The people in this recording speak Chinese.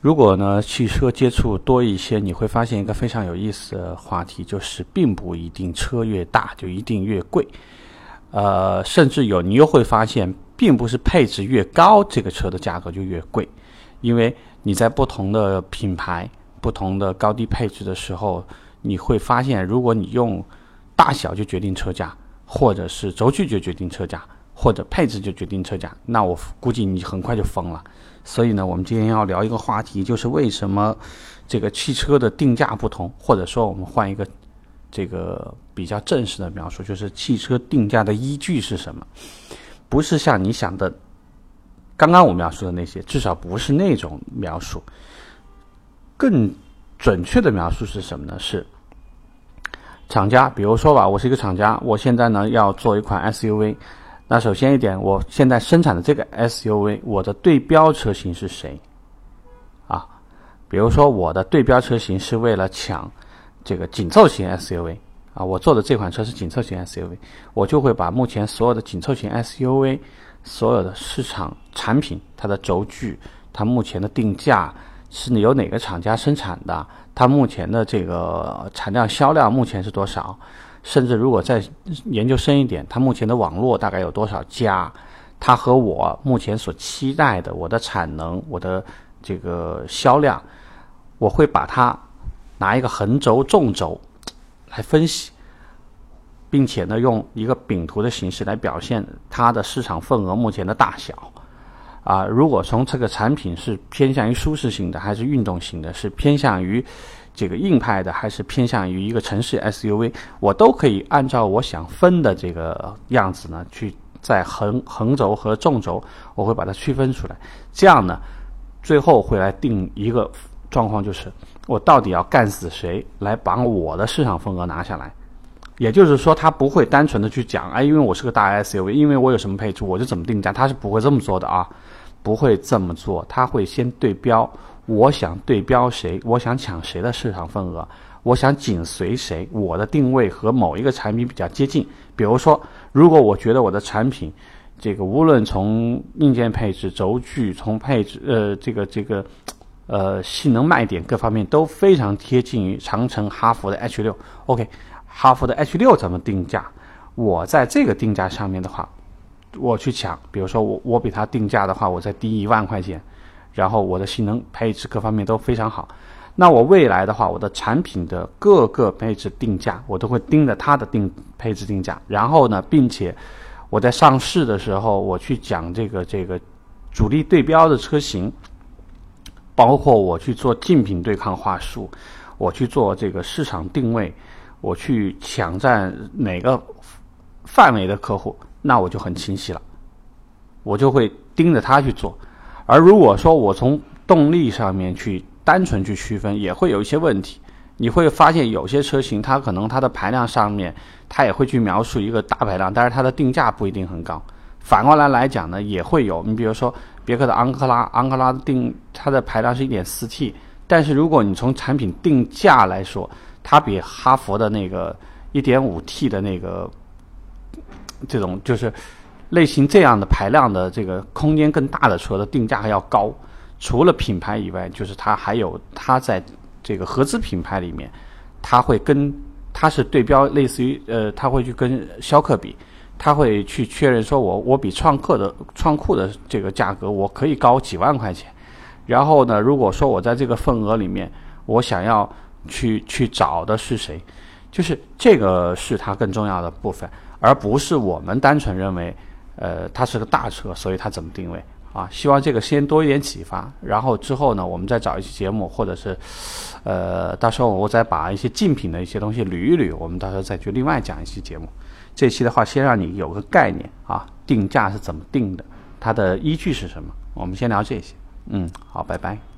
如果呢汽车接触多一些，你会发现一个非常有意思的话题，就是并不一定车越大就一定越贵，呃，甚至有你又会发现，并不是配置越高，这个车的价格就越贵，因为你在不同的品牌、不同的高低配置的时候，你会发现，如果你用大小就决定车价，或者是轴距就决定车价。或者配置就决定车价，那我估计你很快就疯了。所以呢，我们今天要聊一个话题，就是为什么这个汽车的定价不同，或者说我们换一个这个比较正式的描述，就是汽车定价的依据是什么？不是像你想的，刚刚我描述的那些，至少不是那种描述。更准确的描述是什么呢？是厂家，比如说吧，我是一个厂家，我现在呢要做一款 SUV。那首先一点，我现在生产的这个 SUV，我的对标车型是谁？啊，比如说我的对标车型是为了抢这个紧凑型 SUV 啊，我做的这款车是紧凑型 SUV，我就会把目前所有的紧凑型 SUV 所有的市场产品，它的轴距，它目前的定价是由哪个厂家生产的，它目前的这个产量销量目前是多少？甚至如果再研究深一点，它目前的网络大概有多少家？它和我目前所期待的我的产能、我的这个销量，我会把它拿一个横轴、纵轴来分析，并且呢，用一个饼图的形式来表现它的市场份额目前的大小。啊，如果从这个产品是偏向于舒适性的，还是运动型的，是偏向于。这个硬派的还是偏向于一个城市 SUV，我都可以按照我想分的这个样子呢，去在横横轴和纵轴，我会把它区分出来。这样呢，最后会来定一个状况，就是我到底要干死谁来把我的市场份额拿下来。也就是说，他不会单纯的去讲，哎，因为我是个大 SUV，因为我有什么配置，我就怎么定价，他是不会这么做的啊，不会这么做，他会先对标。我想对标谁？我想抢谁的市场份额？我想紧随谁？我的定位和某一个产品比较接近。比如说，如果我觉得我的产品，这个无论从硬件配置、轴距、从配置呃这个这个呃性能卖点各方面都非常贴近于长城、哈弗的 H 六，OK，哈弗的 H 六怎么定价？我在这个定价上面的话，我去抢。比如说，我我比它定价的话，我再低一万块钱。然后我的性能配置各方面都非常好，那我未来的话，我的产品的各个配置定价，我都会盯着它的定配置定价。然后呢，并且我在上市的时候，我去讲这个这个主力对标的车型，包括我去做竞品对抗话术，我去做这个市场定位，我去抢占哪个范围的客户，那我就很清晰了，我就会盯着它去做。而如果说我从动力上面去单纯去区分，也会有一些问题。你会发现有些车型，它可能它的排量上面，它也会去描述一个大排量，但是它的定价不一定很高。反过来来讲呢，也会有。你比如说别克的昂克拉，昂克拉定它的排量是一点四 T，但是如果你从产品定价来说，它比哈佛的那个一点五 T 的那个这种就是。类型这样的排量的这个空间更大的车的定价还要高，除了品牌以外，就是它还有它在这个合资品牌里面，它会跟它是对标，类似于呃，它会去跟逍客比，它会去确认说我我比创客的创酷的这个价格我可以高几万块钱，然后呢，如果说我在这个份额里面，我想要去去找的是谁，就是这个是它更重要的部分，而不是我们单纯认为。呃，它是个大车，所以它怎么定位啊？希望这个先多一点启发，然后之后呢，我们再找一期节目，或者是，呃，到时候我再把一些竞品的一些东西捋一捋，我们到时候再去另外讲一期节目。这期的话，先让你有个概念啊，定价是怎么定的，它的依据是什么？我们先聊这些。嗯，好，拜拜。